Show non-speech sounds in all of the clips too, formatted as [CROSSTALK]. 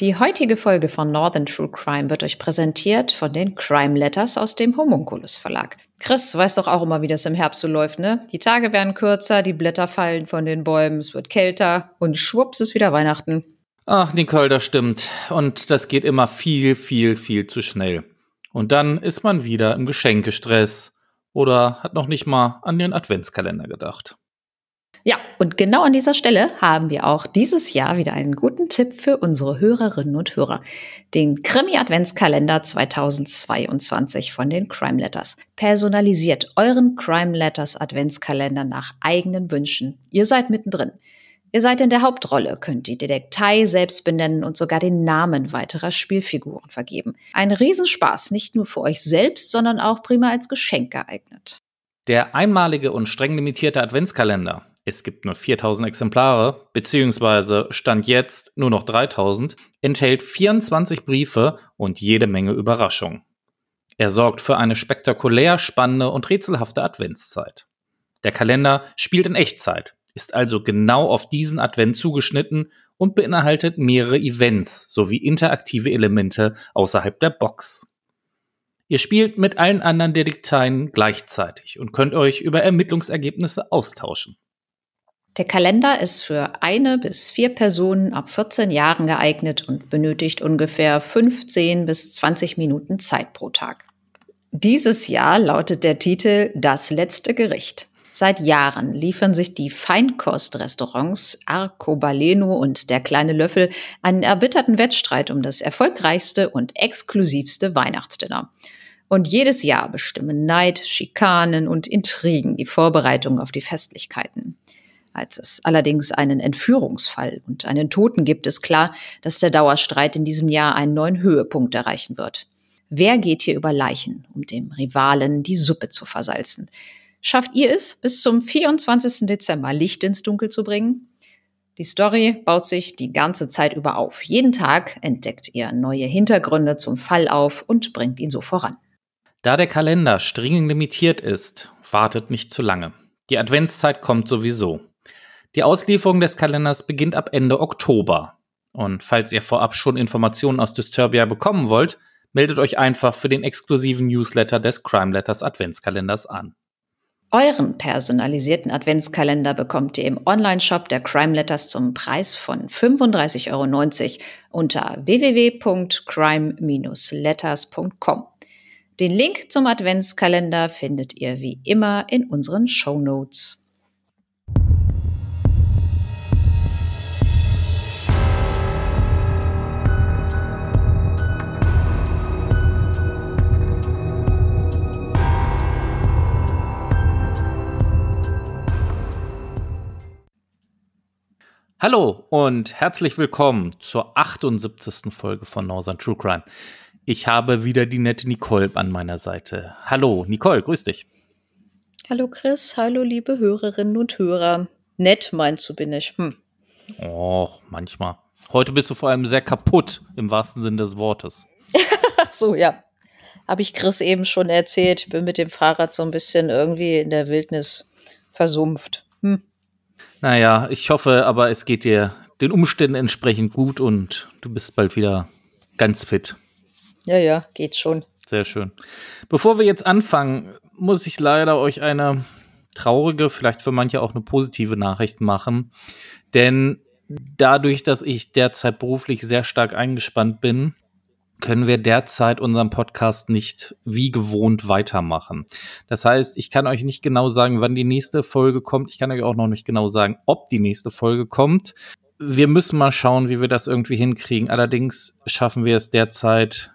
Die heutige Folge von Northern True Crime wird euch präsentiert von den Crime Letters aus dem Homunculus Verlag. Chris weiß doch auch immer, wie das im Herbst so läuft, ne? Die Tage werden kürzer, die Blätter fallen von den Bäumen, es wird kälter und schwupps ist wieder Weihnachten. Ach, Nicole, das stimmt. Und das geht immer viel, viel, viel zu schnell. Und dann ist man wieder im Geschenkestress oder hat noch nicht mal an den Adventskalender gedacht. Ja, und genau an dieser Stelle haben wir auch dieses Jahr wieder einen guten Tipp für unsere Hörerinnen und Hörer. Den Krimi-Adventskalender 2022 von den Crime Letters. Personalisiert euren Crime Letters Adventskalender nach eigenen Wünschen. Ihr seid mittendrin. Ihr seid in der Hauptrolle, könnt die Detektei selbst benennen und sogar den Namen weiterer Spielfiguren vergeben. Ein Riesenspaß, nicht nur für euch selbst, sondern auch prima als Geschenk geeignet. Der einmalige und streng limitierte Adventskalender es gibt nur 4000 Exemplare, beziehungsweise Stand jetzt nur noch 3000, enthält 24 Briefe und jede Menge Überraschungen. Er sorgt für eine spektakulär spannende und rätselhafte Adventszeit. Der Kalender spielt in Echtzeit, ist also genau auf diesen Advent zugeschnitten und beinhaltet mehrere Events sowie interaktive Elemente außerhalb der Box. Ihr spielt mit allen anderen Detekteien gleichzeitig und könnt euch über Ermittlungsergebnisse austauschen. Der Kalender ist für eine bis vier Personen ab 14 Jahren geeignet und benötigt ungefähr 15 bis 20 Minuten Zeit pro Tag. Dieses Jahr lautet der Titel Das letzte Gericht. Seit Jahren liefern sich die Feinkostrestaurants Arcobaleno und der kleine Löffel einen erbitterten Wettstreit um das erfolgreichste und exklusivste Weihnachtsdinner. Und jedes Jahr bestimmen Neid, Schikanen und Intrigen die Vorbereitung auf die Festlichkeiten. Als es allerdings einen Entführungsfall und einen Toten gibt, ist klar, dass der Dauerstreit in diesem Jahr einen neuen Höhepunkt erreichen wird. Wer geht hier über Leichen, um dem Rivalen die Suppe zu versalzen? Schafft ihr es, bis zum 24. Dezember Licht ins Dunkel zu bringen? Die Story baut sich die ganze Zeit über auf. Jeden Tag entdeckt ihr neue Hintergründe zum Fall auf und bringt ihn so voran. Da der Kalender streng limitiert ist, wartet nicht zu lange. Die Adventszeit kommt sowieso. Die Auslieferung des Kalenders beginnt ab Ende Oktober. Und falls ihr vorab schon Informationen aus Disturbia bekommen wollt, meldet euch einfach für den exklusiven Newsletter des Crime Letters Adventskalenders an. Euren personalisierten Adventskalender bekommt ihr im Online-Shop der Crime Letters zum Preis von 35,90 Euro unter www.crime-letters.com. Den Link zum Adventskalender findet ihr wie immer in unseren Show Notes. Hallo und herzlich willkommen zur 78. Folge von Northern True Crime. Ich habe wieder die nette Nicole an meiner Seite. Hallo, Nicole, grüß dich. Hallo Chris, hallo liebe Hörerinnen und Hörer. Nett meinst du, bin ich. Hm. Och, manchmal. Heute bist du vor allem sehr kaputt, im wahrsten Sinne des Wortes. Ach [LAUGHS] so, ja. Habe ich Chris eben schon erzählt. Ich bin mit dem Fahrrad so ein bisschen irgendwie in der Wildnis versumpft. Hm. Naja, ich hoffe aber, es geht dir den Umständen entsprechend gut und du bist bald wieder ganz fit. Ja, ja, geht schon. Sehr schön. Bevor wir jetzt anfangen, muss ich leider euch eine traurige, vielleicht für manche auch eine positive Nachricht machen. Denn dadurch, dass ich derzeit beruflich sehr stark eingespannt bin, können wir derzeit unseren Podcast nicht wie gewohnt weitermachen. Das heißt, ich kann euch nicht genau sagen, wann die nächste Folge kommt. Ich kann euch auch noch nicht genau sagen, ob die nächste Folge kommt. Wir müssen mal schauen, wie wir das irgendwie hinkriegen. Allerdings schaffen wir es derzeit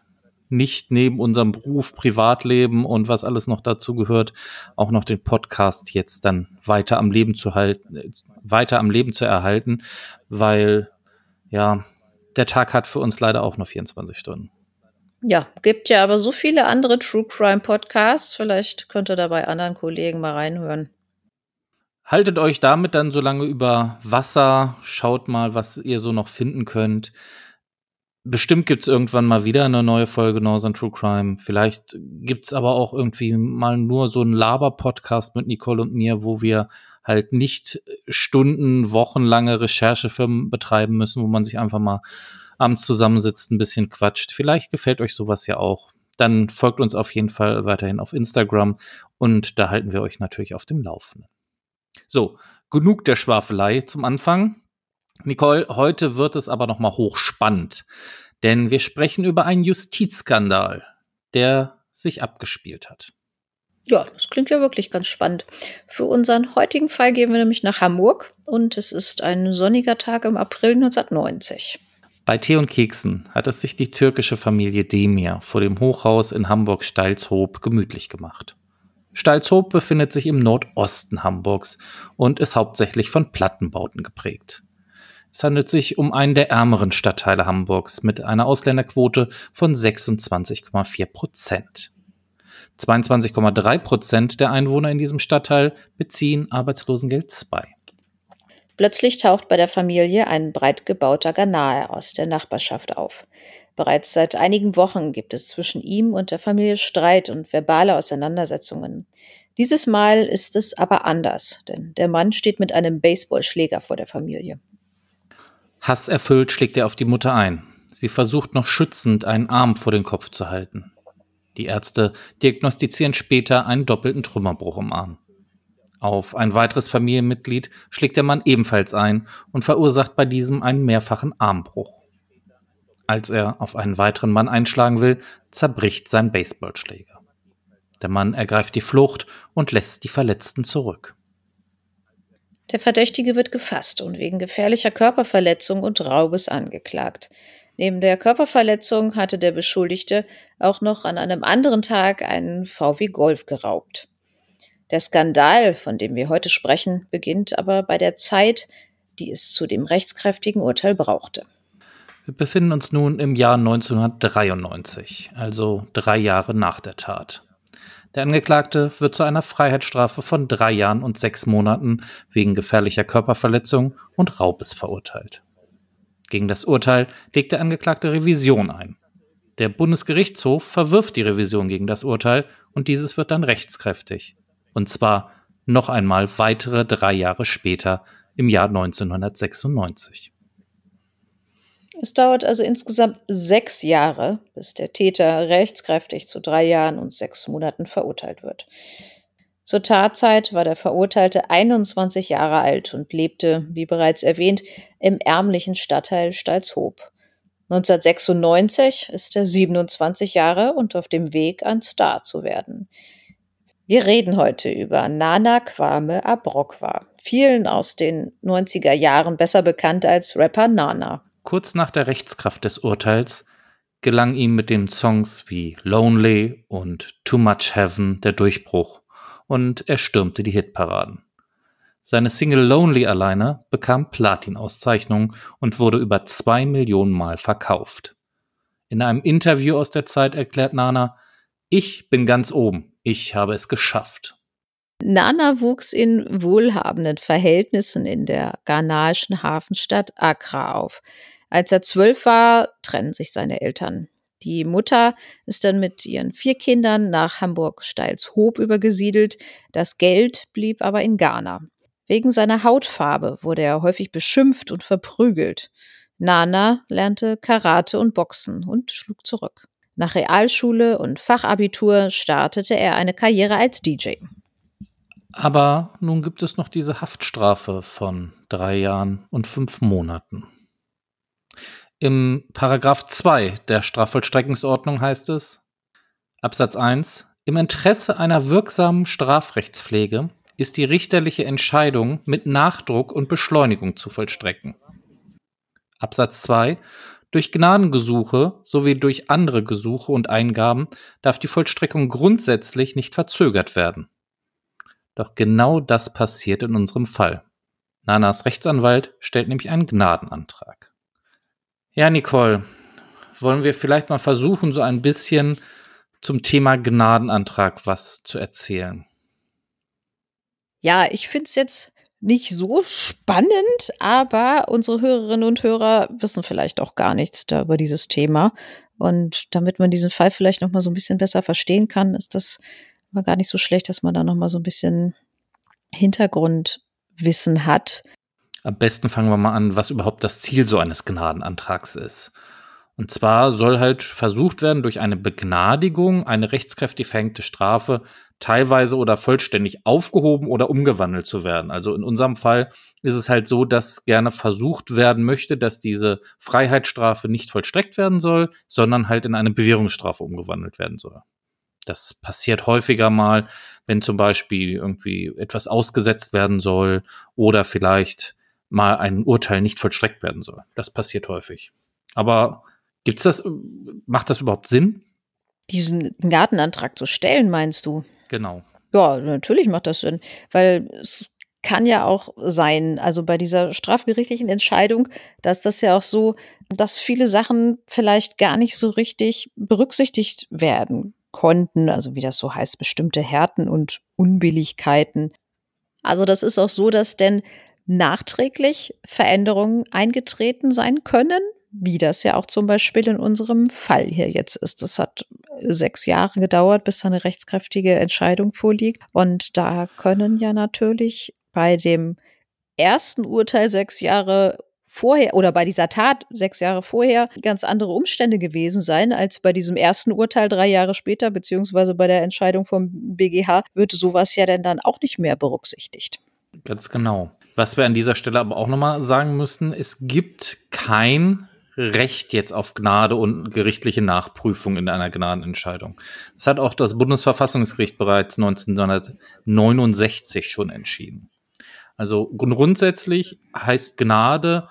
nicht neben unserem Beruf, Privatleben und was alles noch dazu gehört, auch noch den Podcast jetzt dann weiter am Leben zu halten, weiter am Leben zu erhalten, weil ja, der Tag hat für uns leider auch nur 24 Stunden. Ja, gibt ja aber so viele andere True Crime Podcasts. Vielleicht könnt ihr da bei anderen Kollegen mal reinhören. Haltet euch damit dann so lange über Wasser. Schaut mal, was ihr so noch finden könnt. Bestimmt gibt es irgendwann mal wieder eine neue Folge Northern True Crime. Vielleicht gibt es aber auch irgendwie mal nur so einen Laber-Podcast mit Nicole und mir, wo wir halt nicht Stunden, wochenlange Recherchefirmen betreiben müssen, wo man sich einfach mal abends zusammensitzt, ein bisschen quatscht. Vielleicht gefällt euch sowas ja auch. Dann folgt uns auf jeden Fall weiterhin auf Instagram und da halten wir euch natürlich auf dem Laufenden. So, genug der Schwafelei zum Anfang. Nicole, heute wird es aber noch mal hochspannend, denn wir sprechen über einen Justizskandal, der sich abgespielt hat. Ja, das klingt ja wirklich ganz spannend. Für unseren heutigen Fall gehen wir nämlich nach Hamburg und es ist ein sonniger Tag im April 1990. Bei Tee und Keksen hat es sich die türkische Familie Demir vor dem Hochhaus in Hamburg-Stalzhoop gemütlich gemacht. Stalzhoop befindet sich im Nordosten Hamburgs und ist hauptsächlich von Plattenbauten geprägt. Es handelt sich um einen der ärmeren Stadtteile Hamburgs mit einer Ausländerquote von 26,4 Prozent. 22,3 Prozent der Einwohner in diesem Stadtteil beziehen Arbeitslosengeld II. Plötzlich taucht bei der Familie ein breit gebauter Ganae aus der Nachbarschaft auf. Bereits seit einigen Wochen gibt es zwischen ihm und der Familie Streit und verbale Auseinandersetzungen. Dieses Mal ist es aber anders, denn der Mann steht mit einem Baseballschläger vor der Familie. Hasserfüllt schlägt er auf die Mutter ein. Sie versucht noch schützend einen Arm vor den Kopf zu halten. Die Ärzte diagnostizieren später einen doppelten Trümmerbruch im Arm. Auf ein weiteres Familienmitglied schlägt der Mann ebenfalls ein und verursacht bei diesem einen mehrfachen Armbruch. Als er auf einen weiteren Mann einschlagen will, zerbricht sein Baseballschläger. Der Mann ergreift die Flucht und lässt die Verletzten zurück. Der Verdächtige wird gefasst und wegen gefährlicher Körperverletzung und Raubes angeklagt. Neben der Körperverletzung hatte der Beschuldigte auch noch an einem anderen Tag einen VW Golf geraubt. Der Skandal, von dem wir heute sprechen, beginnt aber bei der Zeit, die es zu dem rechtskräftigen Urteil brauchte. Wir befinden uns nun im Jahr 1993, also drei Jahre nach der Tat. Der Angeklagte wird zu einer Freiheitsstrafe von drei Jahren und sechs Monaten wegen gefährlicher Körperverletzung und Raubes verurteilt. Gegen das Urteil legt der Angeklagte Revision ein. Der Bundesgerichtshof verwirft die Revision gegen das Urteil und dieses wird dann rechtskräftig. Und zwar noch einmal weitere drei Jahre später im Jahr 1996. Es dauert also insgesamt sechs Jahre, bis der Täter rechtskräftig zu drei Jahren und sechs Monaten verurteilt wird. Zur Tatzeit war der Verurteilte 21 Jahre alt und lebte, wie bereits erwähnt, im ärmlichen Stadtteil Stalzhoop. 1996 ist er 27 Jahre und auf dem Weg, ein Star zu werden. Wir reden heute über Nana Kwame Abrokwa, vielen aus den 90er Jahren besser bekannt als Rapper Nana. Kurz nach der Rechtskraft des Urteils gelang ihm mit den Songs wie Lonely und Too Much Heaven der Durchbruch und er stürmte die Hitparaden. Seine Single Lonely alleine bekam Platin-Auszeichnung und wurde über zwei Millionen Mal verkauft. In einem Interview aus der Zeit erklärt Nana, ich bin ganz oben, ich habe es geschafft. Nana wuchs in wohlhabenden Verhältnissen in der ghanaischen Hafenstadt Accra auf. Als er zwölf war, trennen sich seine Eltern. Die Mutter ist dann mit ihren vier Kindern nach Hamburg-Steilshoop übergesiedelt. Das Geld blieb aber in Ghana. Wegen seiner Hautfarbe wurde er häufig beschimpft und verprügelt. Nana lernte Karate und Boxen und schlug zurück. Nach Realschule und Fachabitur startete er eine Karriere als DJ. Aber nun gibt es noch diese Haftstrafe von drei Jahren und fünf Monaten. Im Paragraph 2 der Strafvollstreckungsordnung heißt es, Absatz 1, im Interesse einer wirksamen Strafrechtspflege ist die richterliche Entscheidung mit Nachdruck und Beschleunigung zu vollstrecken. Absatz 2. Durch Gnadengesuche sowie durch andere Gesuche und Eingaben darf die Vollstreckung grundsätzlich nicht verzögert werden. Doch genau das passiert in unserem Fall. Nanas Rechtsanwalt stellt nämlich einen Gnadenantrag. Ja, Nicole, wollen wir vielleicht mal versuchen, so ein bisschen zum Thema Gnadenantrag was zu erzählen? Ja, ich finde es jetzt nicht so spannend, aber unsere Hörerinnen und Hörer wissen vielleicht auch gar nichts da über dieses Thema. Und damit man diesen Fall vielleicht noch mal so ein bisschen besser verstehen kann, ist das mal gar nicht so schlecht, dass man da noch mal so ein bisschen Hintergrundwissen hat. Am besten fangen wir mal an, was überhaupt das Ziel so eines Gnadenantrags ist. Und zwar soll halt versucht werden, durch eine Begnadigung eine rechtskräftig verhängte Strafe teilweise oder vollständig aufgehoben oder umgewandelt zu werden. Also in unserem Fall ist es halt so, dass gerne versucht werden möchte, dass diese Freiheitsstrafe nicht vollstreckt werden soll, sondern halt in eine Bewährungsstrafe umgewandelt werden soll. Das passiert häufiger mal, wenn zum Beispiel irgendwie etwas ausgesetzt werden soll oder vielleicht mal ein Urteil nicht vollstreckt werden soll. Das passiert häufig. Aber gibt's das, macht das überhaupt Sinn? Diesen Gartenantrag zu stellen, meinst du? Genau. Ja, natürlich macht das Sinn, weil es kann ja auch sein, also bei dieser strafgerichtlichen Entscheidung, dass das ja auch so, dass viele Sachen vielleicht gar nicht so richtig berücksichtigt werden konnten, also wie das so heißt, bestimmte Härten und Unbilligkeiten. Also das ist auch so, dass denn nachträglich Veränderungen eingetreten sein können, wie das ja auch zum Beispiel in unserem Fall hier jetzt ist. Das hat sechs Jahre gedauert, bis eine rechtskräftige Entscheidung vorliegt. Und da können ja natürlich bei dem ersten Urteil sechs Jahre vorher oder bei dieser Tat sechs Jahre vorher ganz andere Umstände gewesen sein als bei diesem ersten Urteil drei Jahre später, beziehungsweise bei der Entscheidung vom BGH wird sowas ja denn dann auch nicht mehr berücksichtigt. Ganz genau. Was wir an dieser Stelle aber auch nochmal sagen müssen, es gibt kein Recht jetzt auf Gnade und gerichtliche Nachprüfung in einer Gnadenentscheidung. Das hat auch das Bundesverfassungsgericht bereits 1969 schon entschieden. Also grundsätzlich heißt Gnade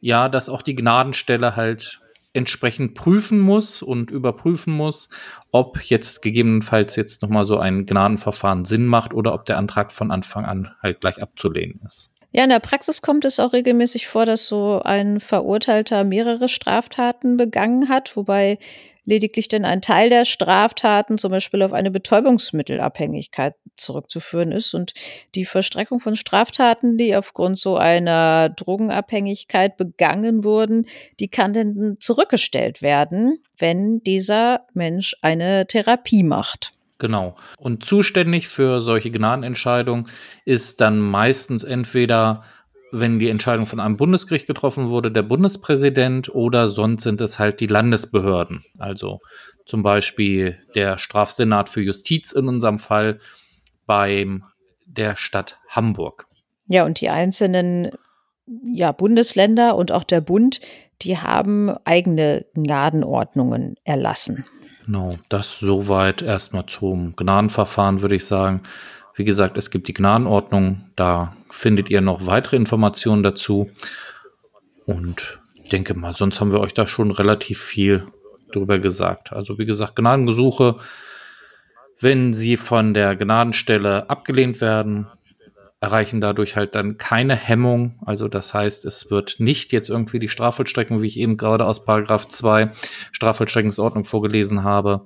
ja, dass auch die Gnadenstelle halt entsprechend prüfen muss und überprüfen muss, ob jetzt gegebenenfalls jetzt nochmal so ein Gnadenverfahren Sinn macht oder ob der Antrag von Anfang an halt gleich abzulehnen ist. Ja, in der Praxis kommt es auch regelmäßig vor, dass so ein Verurteilter mehrere Straftaten begangen hat, wobei lediglich denn ein Teil der Straftaten zum Beispiel auf eine Betäubungsmittelabhängigkeit zurückzuführen ist. Und die Verstreckung von Straftaten, die aufgrund so einer Drogenabhängigkeit begangen wurden, die kann dann zurückgestellt werden, wenn dieser Mensch eine Therapie macht. Genau. Und zuständig für solche Gnadenentscheidungen ist dann meistens entweder, wenn die Entscheidung von einem Bundesgericht getroffen wurde, der Bundespräsident oder sonst sind es halt die Landesbehörden. Also zum Beispiel der Strafsenat für Justiz in unserem Fall beim der Stadt Hamburg. Ja, und die einzelnen ja, Bundesländer und auch der Bund, die haben eigene Gnadenordnungen erlassen. Genau, das soweit erstmal zum Gnadenverfahren, würde ich sagen. Wie gesagt, es gibt die Gnadenordnung, da findet ihr noch weitere Informationen dazu. Und denke mal, sonst haben wir euch da schon relativ viel drüber gesagt. Also wie gesagt, Gnadengesuche, wenn sie von der Gnadenstelle abgelehnt werden, erreichen dadurch halt dann keine Hemmung. Also das heißt, es wird nicht jetzt irgendwie die Strafvollstreckung, wie ich eben gerade aus Paragraph 2 Strafvollstreckungsordnung vorgelesen habe,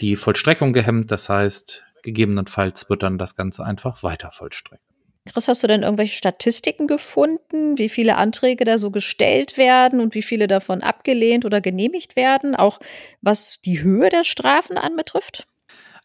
die Vollstreckung gehemmt. Das heißt, gegebenenfalls wird dann das Ganze einfach weiter vollstreckt. Chris, hast du denn irgendwelche Statistiken gefunden, wie viele Anträge da so gestellt werden und wie viele davon abgelehnt oder genehmigt werden, auch was die Höhe der Strafen anbetrifft?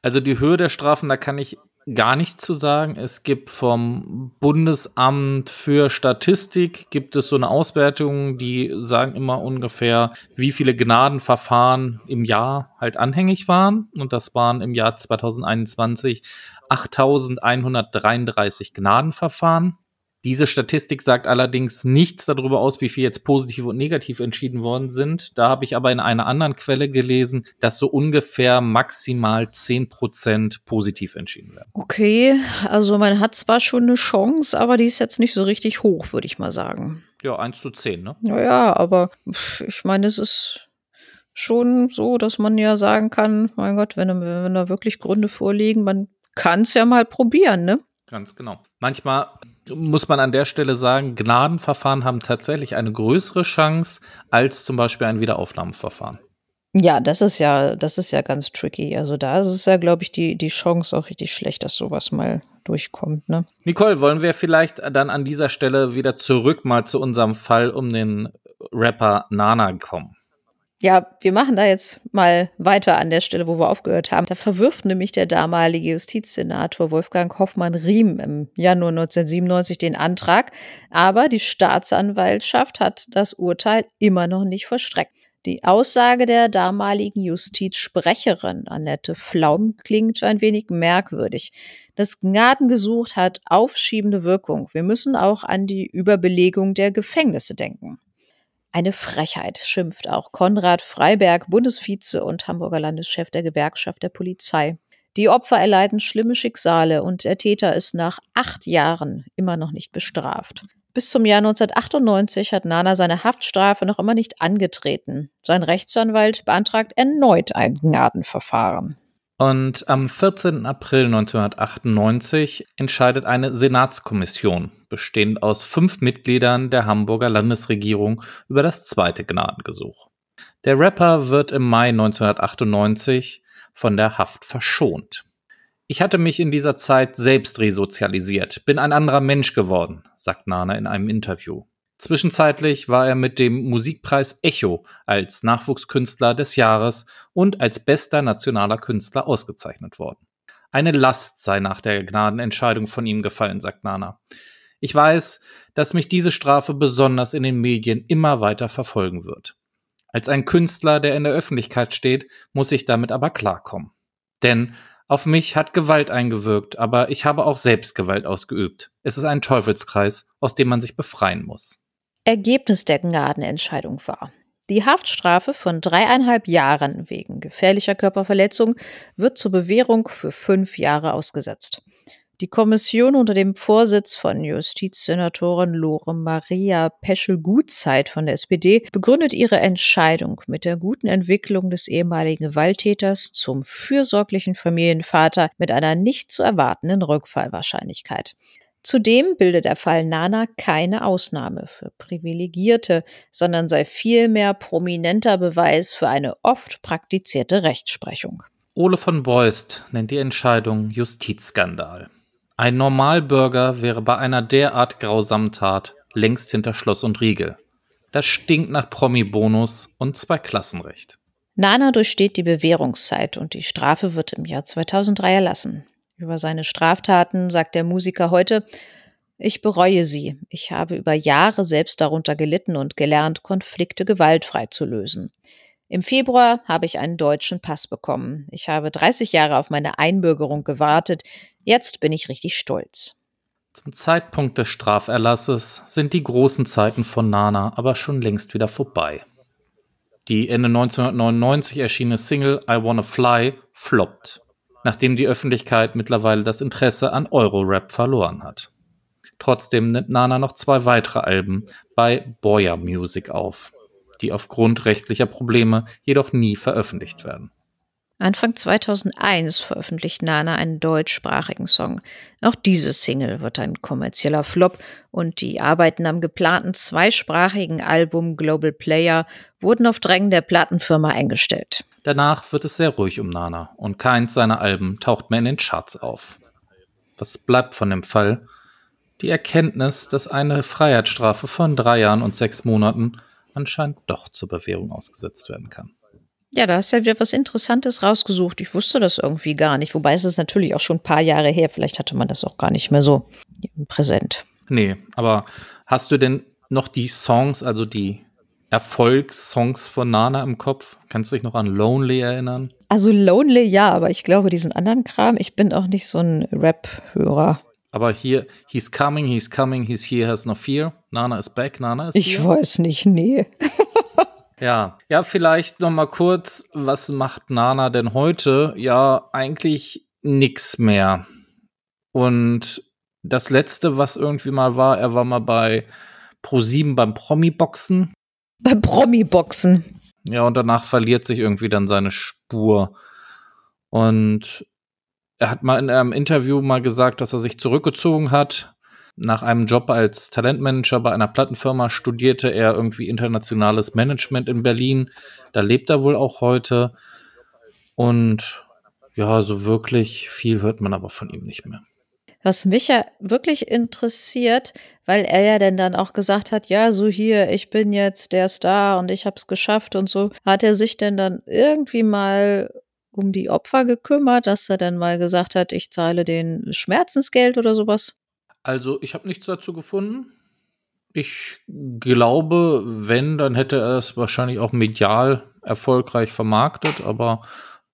Also die Höhe der Strafen, da kann ich gar nichts zu sagen. Es gibt vom Bundesamt für Statistik gibt es so eine Auswertung, die sagen immer ungefähr, wie viele Gnadenverfahren im Jahr halt anhängig waren. Und das waren im Jahr 2021 8133 Gnadenverfahren. Diese Statistik sagt allerdings nichts darüber aus, wie viel jetzt positiv und negativ entschieden worden sind. Da habe ich aber in einer anderen Quelle gelesen, dass so ungefähr maximal 10% positiv entschieden werden. Okay, also man hat zwar schon eine Chance, aber die ist jetzt nicht so richtig hoch, würde ich mal sagen. Ja, 1 zu 10, ne? Naja, aber ich meine, es ist schon so, dass man ja sagen kann, mein Gott, wenn, wenn da wirklich Gründe vorliegen, man kann es ja mal probieren, ne? Ganz genau. Manchmal muss man an der Stelle sagen, Gnadenverfahren haben tatsächlich eine größere Chance als zum Beispiel ein Wiederaufnahmeverfahren. Ja, das ist ja, das ist ja ganz tricky. Also da ist es ja, glaube ich, die, die Chance auch richtig schlecht, dass sowas mal durchkommt. Ne? Nicole, wollen wir vielleicht dann an dieser Stelle wieder zurück mal zu unserem Fall um den Rapper Nana kommen? Ja, wir machen da jetzt mal weiter an der Stelle, wo wir aufgehört haben. Da verwirft nämlich der damalige Justizsenator Wolfgang Hoffmann-Riem im Januar 1997 den Antrag, aber die Staatsanwaltschaft hat das Urteil immer noch nicht verstreckt. Die Aussage der damaligen Justizsprecherin Annette Flaum klingt ein wenig merkwürdig. Das Gnadengesuch hat aufschiebende Wirkung. Wir müssen auch an die Überbelegung der Gefängnisse denken. Eine Frechheit, schimpft auch Konrad Freiberg, Bundesvize und Hamburger Landeschef der Gewerkschaft der Polizei. Die Opfer erleiden schlimme Schicksale und der Täter ist nach acht Jahren immer noch nicht bestraft. Bis zum Jahr 1998 hat Nana seine Haftstrafe noch immer nicht angetreten. Sein Rechtsanwalt beantragt erneut ein Gnadenverfahren. Und am 14. April 1998 entscheidet eine Senatskommission, bestehend aus fünf Mitgliedern der Hamburger Landesregierung, über das zweite Gnadengesuch. Der Rapper wird im Mai 1998 von der Haft verschont. Ich hatte mich in dieser Zeit selbst resozialisiert, bin ein anderer Mensch geworden, sagt Nana in einem Interview. Zwischenzeitlich war er mit dem Musikpreis Echo als Nachwuchskünstler des Jahres und als bester nationaler Künstler ausgezeichnet worden. Eine Last sei nach der Gnadenentscheidung von ihm gefallen, sagt Nana. Ich weiß, dass mich diese Strafe besonders in den Medien immer weiter verfolgen wird. Als ein Künstler, der in der Öffentlichkeit steht, muss ich damit aber klarkommen. Denn auf mich hat Gewalt eingewirkt, aber ich habe auch selbst Gewalt ausgeübt. Es ist ein Teufelskreis, aus dem man sich befreien muss. Ergebnis der Gnadenentscheidung war. Die Haftstrafe von dreieinhalb Jahren wegen gefährlicher Körperverletzung wird zur Bewährung für fünf Jahre ausgesetzt. Die Kommission unter dem Vorsitz von Justizsenatorin Lore Maria Peschel-Gutzeit von der SPD begründet ihre Entscheidung mit der guten Entwicklung des ehemaligen Gewalttäters zum fürsorglichen Familienvater mit einer nicht zu erwartenden Rückfallwahrscheinlichkeit. Zudem bilde der Fall Nana keine Ausnahme für Privilegierte, sondern sei vielmehr prominenter Beweis für eine oft praktizierte Rechtsprechung. Ole von Beust nennt die Entscheidung Justizskandal. Ein Normalbürger wäre bei einer derart grausamen Tat längst hinter Schloss und Riegel. Das stinkt nach Promi-Bonus und Zweiklassenrecht. Nana durchsteht die Bewährungszeit und die Strafe wird im Jahr 2003 erlassen. Über seine Straftaten sagt der Musiker heute, ich bereue sie. Ich habe über Jahre selbst darunter gelitten und gelernt, Konflikte gewaltfrei zu lösen. Im Februar habe ich einen deutschen Pass bekommen. Ich habe 30 Jahre auf meine Einbürgerung gewartet. Jetzt bin ich richtig stolz. Zum Zeitpunkt des Straferlasses sind die großen Zeiten von Nana aber schon längst wieder vorbei. Die Ende 1999 erschienene Single I Wanna Fly floppt nachdem die Öffentlichkeit mittlerweile das Interesse an Eurorap verloren hat. Trotzdem nimmt Nana noch zwei weitere Alben bei Boya Music auf, die aufgrund rechtlicher Probleme jedoch nie veröffentlicht werden. Anfang 2001 veröffentlicht Nana einen deutschsprachigen Song. Auch diese Single wird ein kommerzieller Flop und die Arbeiten am geplanten zweisprachigen Album Global Player wurden auf Drängen der Plattenfirma eingestellt. Danach wird es sehr ruhig um Nana und keins seiner Alben taucht mehr in den Charts auf. Was bleibt von dem Fall? Die Erkenntnis, dass eine Freiheitsstrafe von drei Jahren und sechs Monaten anscheinend doch zur Bewährung ausgesetzt werden kann. Ja, da hast du ja wieder was Interessantes rausgesucht. Ich wusste das irgendwie gar nicht. Wobei es ist natürlich auch schon ein paar Jahre her. Vielleicht hatte man das auch gar nicht mehr so präsent. Nee, aber hast du denn noch die Songs, also die Erfolgssongs von Nana im Kopf? Kannst du dich noch an Lonely erinnern? Also Lonely ja, aber ich glaube, diesen anderen Kram, ich bin auch nicht so ein Rap-Hörer. Aber hier, he's coming, he's coming, he's here, has no fear. Nana is back, Nana is ich here. Ich weiß nicht, nee. [LAUGHS] Ja, ja, vielleicht noch mal kurz, was macht Nana denn heute? Ja, eigentlich nix mehr. Und das letzte, was irgendwie mal war, er war mal bei Pro7 beim Promi-Boxen. Beim Promi-Boxen. Ja, und danach verliert sich irgendwie dann seine Spur. Und er hat mal in einem Interview mal gesagt, dass er sich zurückgezogen hat, nach einem Job als Talentmanager bei einer Plattenfirma studierte er irgendwie internationales Management in Berlin. Da lebt er wohl auch heute. Und ja, so wirklich viel hört man aber von ihm nicht mehr. Was mich ja wirklich interessiert, weil er ja denn dann auch gesagt hat, ja, so hier, ich bin jetzt der Star und ich hab's geschafft und so, hat er sich denn dann irgendwie mal um die Opfer gekümmert, dass er dann mal gesagt hat, ich zahle den Schmerzensgeld oder sowas? Also, ich habe nichts dazu gefunden. Ich glaube, wenn, dann hätte er es wahrscheinlich auch medial erfolgreich vermarktet, aber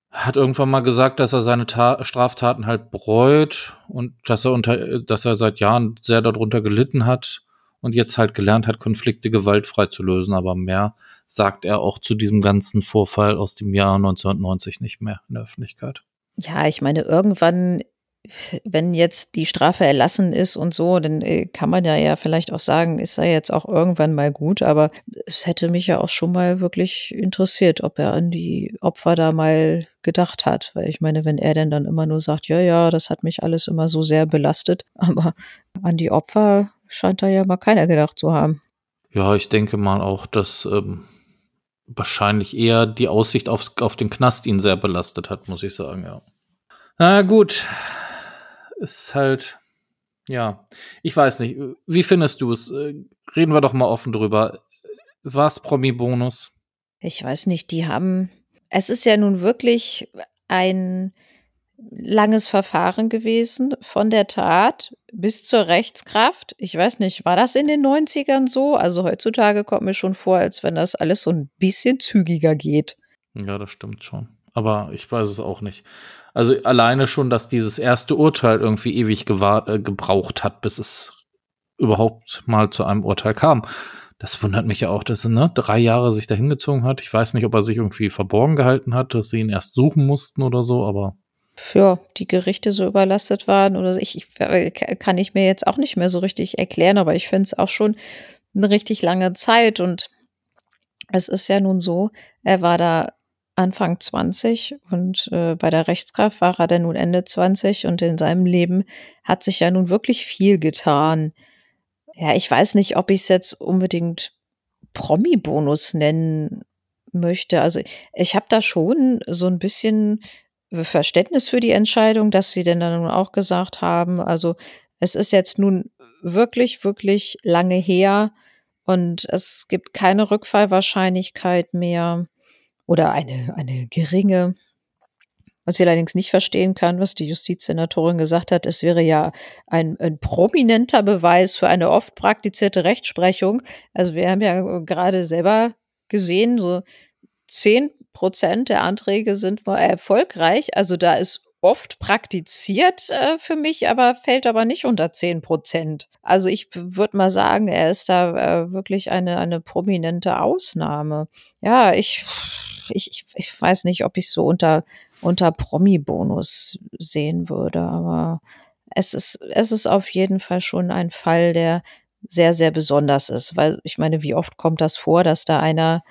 hat irgendwann mal gesagt, dass er seine Ta Straftaten halt bereut und dass er unter, dass er seit Jahren sehr darunter gelitten hat und jetzt halt gelernt hat, Konflikte gewaltfrei zu lösen. Aber mehr sagt er auch zu diesem ganzen Vorfall aus dem Jahr 1990 nicht mehr in der Öffentlichkeit. Ja, ich meine, irgendwann wenn jetzt die Strafe erlassen ist und so, dann äh, kann man ja ja vielleicht auch sagen, es sei jetzt auch irgendwann mal gut, aber es hätte mich ja auch schon mal wirklich interessiert, ob er an die Opfer da mal gedacht hat, weil ich meine, wenn er denn dann immer nur sagt, ja, ja, das hat mich alles immer so sehr belastet, [LAUGHS] aber an die Opfer scheint da ja mal keiner gedacht zu haben. Ja, ich denke mal auch, dass ähm, wahrscheinlich eher die Aussicht aufs, auf den Knast ihn sehr belastet hat, muss ich sagen, ja. Na gut, ist halt, ja, ich weiß nicht. Wie findest du es? Äh, reden wir doch mal offen drüber. Was Promi-Bonus? Ich weiß nicht, die haben. Es ist ja nun wirklich ein langes Verfahren gewesen, von der Tat bis zur Rechtskraft. Ich weiß nicht, war das in den 90ern so? Also heutzutage kommt mir schon vor, als wenn das alles so ein bisschen zügiger geht. Ja, das stimmt schon. Aber ich weiß es auch nicht. Also alleine schon, dass dieses erste Urteil irgendwie ewig äh, gebraucht hat, bis es überhaupt mal zu einem Urteil kam. Das wundert mich ja auch, dass er ne, drei Jahre sich da hingezogen hat. Ich weiß nicht, ob er sich irgendwie verborgen gehalten hat, dass sie ihn erst suchen mussten oder so, aber. Ja, die Gerichte so überlastet waren oder ich, ich äh, kann ich mir jetzt auch nicht mehr so richtig erklären, aber ich finde es auch schon eine richtig lange Zeit und es ist ja nun so, er war da Anfang 20 und äh, bei der Rechtskraft war er dann nun Ende 20 und in seinem Leben hat sich ja nun wirklich viel getan. Ja, ich weiß nicht, ob ich es jetzt unbedingt Promi-Bonus nennen möchte. Also ich habe da schon so ein bisschen Verständnis für die Entscheidung, dass sie denn dann auch gesagt haben, also es ist jetzt nun wirklich, wirklich lange her und es gibt keine Rückfallwahrscheinlichkeit mehr oder eine, eine geringe. Was ich allerdings nicht verstehen kann, was die Justizsenatorin gesagt hat, es wäre ja ein, ein prominenter Beweis für eine oft praktizierte Rechtsprechung. Also wir haben ja gerade selber gesehen, so zehn Prozent der Anträge sind erfolgreich. Also da ist oft praktiziert äh, für mich, aber fällt aber nicht unter 10 Prozent. Also ich würde mal sagen, er ist da äh, wirklich eine, eine prominente Ausnahme. Ja, ich, ich, ich weiß nicht, ob ich so unter, unter Promi-Bonus sehen würde, aber es ist, es ist auf jeden Fall schon ein Fall, der sehr, sehr besonders ist, weil ich meine, wie oft kommt das vor, dass da einer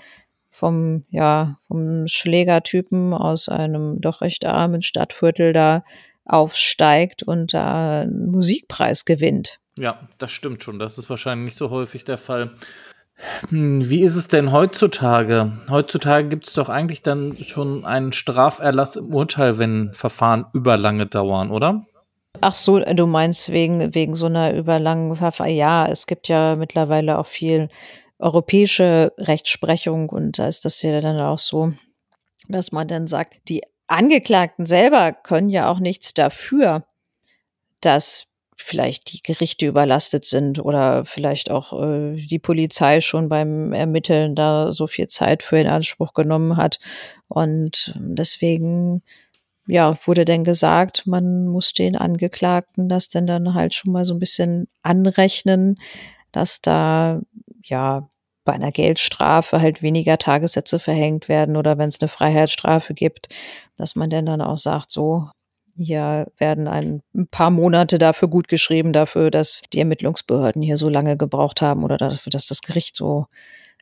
vom, ja, vom Schlägertypen aus einem doch recht armen Stadtviertel da aufsteigt und da einen Musikpreis gewinnt. Ja, das stimmt schon. Das ist wahrscheinlich nicht so häufig der Fall. Hm, wie ist es denn heutzutage? Heutzutage gibt es doch eigentlich dann schon einen Straferlass im Urteil, wenn Verfahren überlange dauern, oder? Ach so, du meinst wegen, wegen so einer überlangen Verfahren. Ja, es gibt ja mittlerweile auch viel europäische Rechtsprechung und da ist das ja dann auch so, dass man dann sagt, die Angeklagten selber können ja auch nichts dafür, dass vielleicht die Gerichte überlastet sind oder vielleicht auch äh, die Polizei schon beim Ermitteln da so viel Zeit für in Anspruch genommen hat. Und deswegen, ja, wurde denn gesagt, man muss den Angeklagten das denn dann halt schon mal so ein bisschen anrechnen, dass da ja bei einer Geldstrafe halt weniger Tagessätze verhängt werden oder wenn es eine Freiheitsstrafe gibt, dass man denn dann auch sagt, so, hier werden ein paar Monate dafür gut geschrieben, dafür, dass die Ermittlungsbehörden hier so lange gebraucht haben oder dafür, dass das Gericht so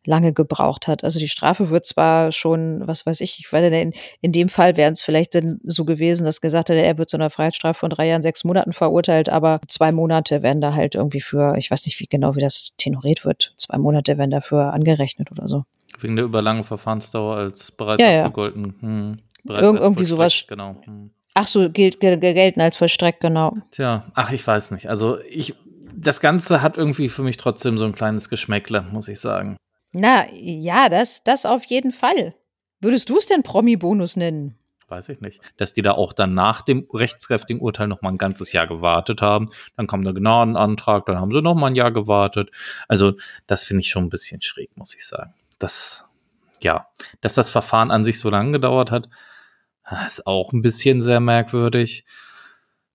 lange gebraucht hat. Also die Strafe wird zwar schon, was weiß ich, ich weiß in, in dem Fall wären es vielleicht so gewesen, dass gesagt hat, er wird zu einer Freiheitsstrafe von drei Jahren, sechs Monaten verurteilt, aber zwei Monate werden da halt irgendwie für, ich weiß nicht wie genau, wie das tenoriert wird, zwei Monate werden dafür angerechnet oder so. Wegen der überlangen Verfahrensdauer als bereits ja, abgegolten. Hm, bereits Ir irgendwie sowas. Genau. Hm. Ach so, gilt, gelten als vollstreckt, genau. Tja, ach, ich weiß nicht. Also ich, das Ganze hat irgendwie für mich trotzdem so ein kleines Geschmäckle, muss ich sagen. Na, ja, das, das auf jeden Fall. Würdest du es denn Promi-Bonus nennen? weiß ich nicht, dass die da auch dann nach dem rechtskräftigen Urteil noch mal ein ganzes Jahr gewartet haben. Dann kam der Gnadenantrag, dann haben sie noch mal ein Jahr gewartet. Also das finde ich schon ein bisschen schräg, muss ich sagen. Das, ja, dass das Verfahren an sich so lange gedauert hat, ist auch ein bisschen sehr merkwürdig.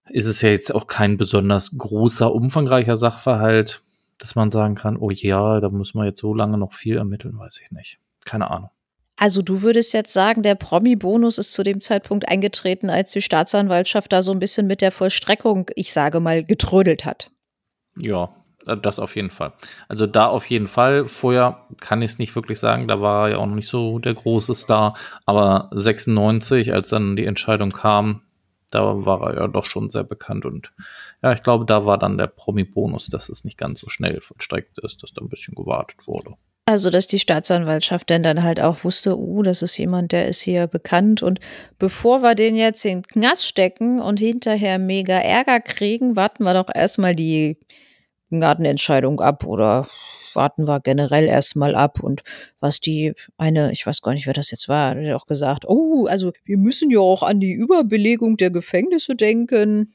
Ist es ja jetzt auch kein besonders großer, umfangreicher Sachverhalt, dass man sagen kann, oh ja, da muss man jetzt so lange noch viel ermitteln, weiß ich nicht. Keine Ahnung. Also du würdest jetzt sagen, der Promi-Bonus ist zu dem Zeitpunkt eingetreten, als die Staatsanwaltschaft da so ein bisschen mit der Vollstreckung, ich sage mal, getrödelt hat. Ja, das auf jeden Fall. Also da auf jeden Fall. Vorher kann ich es nicht wirklich sagen, da war er ja auch noch nicht so der große Star. Aber 96, als dann die Entscheidung kam, da war er ja doch schon sehr bekannt. Und ja, ich glaube, da war dann der Promi-Bonus, dass es nicht ganz so schnell vollstreckt ist, dass da ein bisschen gewartet wurde. Also, dass die Staatsanwaltschaft denn dann halt auch wusste, oh, das ist jemand, der ist hier bekannt. Und bevor wir den jetzt in den Knast stecken und hinterher mega Ärger kriegen, warten wir doch erstmal die Gartenentscheidung ab oder warten wir generell erstmal ab. Und was die eine, ich weiß gar nicht, wer das jetzt war, hat auch gesagt, oh, also wir müssen ja auch an die Überbelegung der Gefängnisse denken.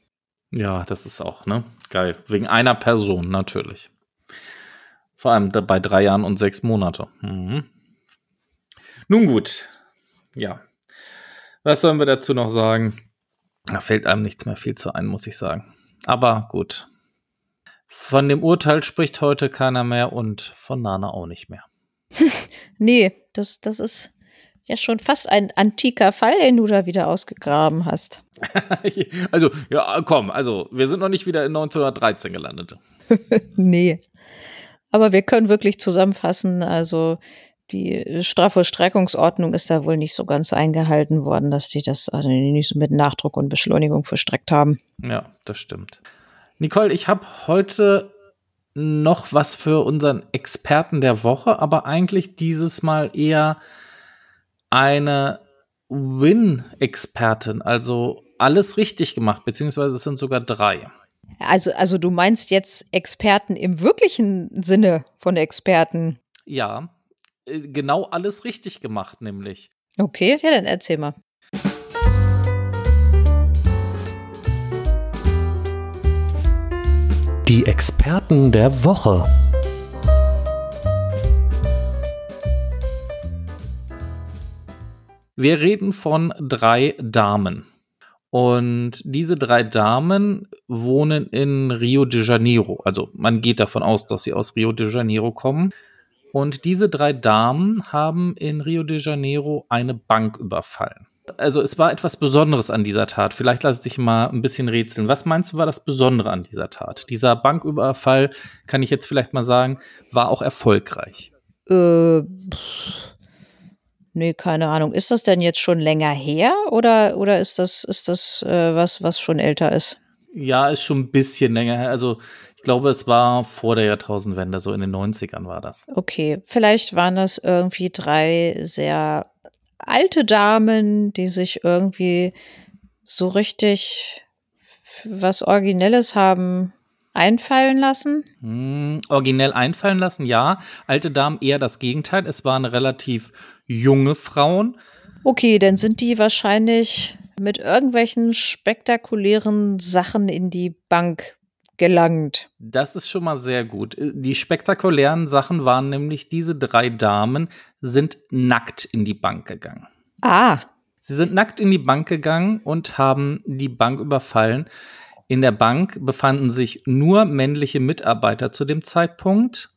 Ja, das ist auch, ne? Geil. Wegen einer Person, natürlich. Vor allem bei drei Jahren und sechs Monate. Mhm. Nun gut. Ja. Was sollen wir dazu noch sagen? Da fällt einem nichts mehr viel zu ein, muss ich sagen. Aber gut. Von dem Urteil spricht heute keiner mehr und von Nana auch nicht mehr. [LAUGHS] nee, das, das ist ja schon fast ein antiker Fall, den du da wieder ausgegraben hast. [LAUGHS] also, ja, komm, also, wir sind noch nicht wieder in 1913 gelandet. [LAUGHS] nee. Aber wir können wirklich zusammenfassen, also die Strafvollstreckungsordnung ist da wohl nicht so ganz eingehalten worden, dass die das also nicht so mit Nachdruck und Beschleunigung verstreckt haben. Ja, das stimmt. Nicole, ich habe heute noch was für unseren Experten der Woche, aber eigentlich dieses Mal eher eine Win-Expertin, also alles richtig gemacht, beziehungsweise es sind sogar drei. Also, also du meinst jetzt Experten im wirklichen Sinne von Experten? Ja, äh, genau alles richtig gemacht, nämlich. Okay, ja, dann erzähl mal. Die Experten der Woche. Wir reden von drei Damen. Und diese drei Damen wohnen in Rio de Janeiro. Also man geht davon aus, dass sie aus Rio de Janeiro kommen. Und diese drei Damen haben in Rio de Janeiro eine Bank überfallen. Also es war etwas Besonderes an dieser Tat. Vielleicht lasse ich dich mal ein bisschen rätseln. Was meinst du war das Besondere an dieser Tat? Dieser Banküberfall, kann ich jetzt vielleicht mal sagen, war auch erfolgreich. Äh, Nee, keine Ahnung. Ist das denn jetzt schon länger her oder, oder ist das, ist das äh, was, was schon älter ist? Ja, ist schon ein bisschen länger her. Also ich glaube, es war vor der Jahrtausendwende, so in den 90ern war das. Okay, vielleicht waren das irgendwie drei sehr alte Damen, die sich irgendwie so richtig was Originelles haben einfallen lassen? Hm, originell einfallen lassen, ja. Alte Damen eher das Gegenteil. Es waren relativ junge Frauen. Okay, dann sind die wahrscheinlich mit irgendwelchen spektakulären Sachen in die Bank gelangt. Das ist schon mal sehr gut. Die spektakulären Sachen waren nämlich, diese drei Damen sind nackt in die Bank gegangen. Ah. Sie sind nackt in die Bank gegangen und haben die Bank überfallen. In der Bank befanden sich nur männliche Mitarbeiter zu dem Zeitpunkt.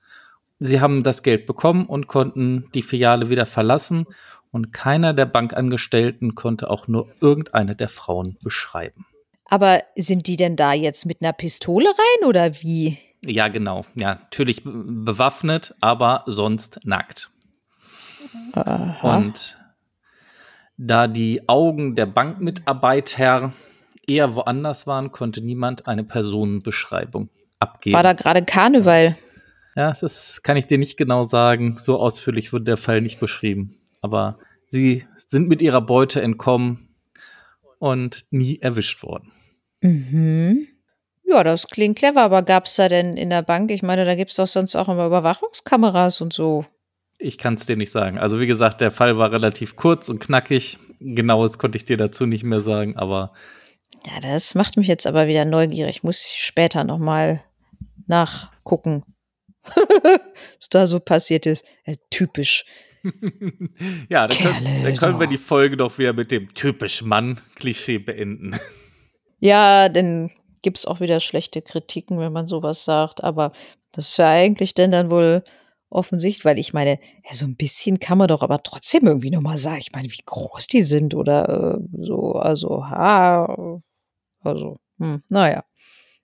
Sie haben das Geld bekommen und konnten die Filiale wieder verlassen und keiner der Bankangestellten konnte auch nur irgendeine der Frauen beschreiben. Aber sind die denn da jetzt mit einer Pistole rein oder wie? Ja, genau. Ja, natürlich bewaffnet, aber sonst nackt. Aha. Und da die Augen der Bankmitarbeiter eher woanders waren, konnte niemand eine Personenbeschreibung abgeben. War da gerade Karneval? Ja, das kann ich dir nicht genau sagen. So ausführlich wurde der Fall nicht beschrieben. Aber sie sind mit ihrer Beute entkommen und nie erwischt worden. Mhm. Ja, das klingt clever, aber gab es da denn in der Bank, ich meine, da gibt es doch sonst auch immer Überwachungskameras und so. Ich kann es dir nicht sagen. Also wie gesagt, der Fall war relativ kurz und knackig. genaues konnte ich dir dazu nicht mehr sagen, aber. Ja, das macht mich jetzt aber wieder neugierig. Muss ich später nochmal nachgucken, [LAUGHS] was da so passiert ist. Ja, typisch. Ja, dann können, dann können wir die Folge doch wieder mit dem typisch Mann-Klischee beenden. Ja, dann gibt es auch wieder schlechte Kritiken, wenn man sowas sagt. Aber das ist ja eigentlich denn dann wohl offensichtlich, weil ich meine, ja, so ein bisschen kann man doch aber trotzdem irgendwie nochmal sagen. Ich meine, wie groß die sind oder äh, so, also, ha, also, hm, naja,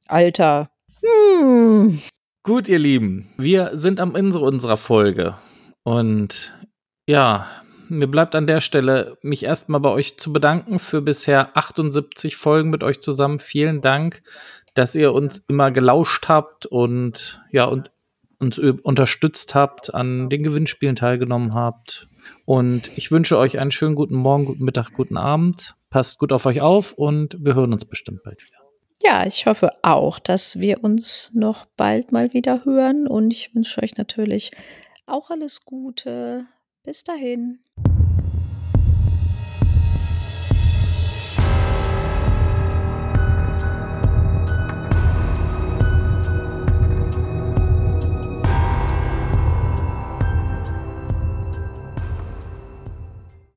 Alter. Hm. Gut, ihr Lieben, wir sind am Ende unserer Folge. Und ja, mir bleibt an der Stelle, mich erstmal bei euch zu bedanken für bisher 78 Folgen mit euch zusammen. Vielen Dank, dass ihr uns immer gelauscht habt und ja, und uns unterstützt habt, an den Gewinnspielen teilgenommen habt. Und ich wünsche euch einen schönen guten Morgen, guten Mittag, guten Abend. Passt gut auf euch auf und wir hören uns bestimmt bald wieder. Ja, ich hoffe auch, dass wir uns noch bald mal wieder hören und ich wünsche euch natürlich auch alles Gute. Bis dahin.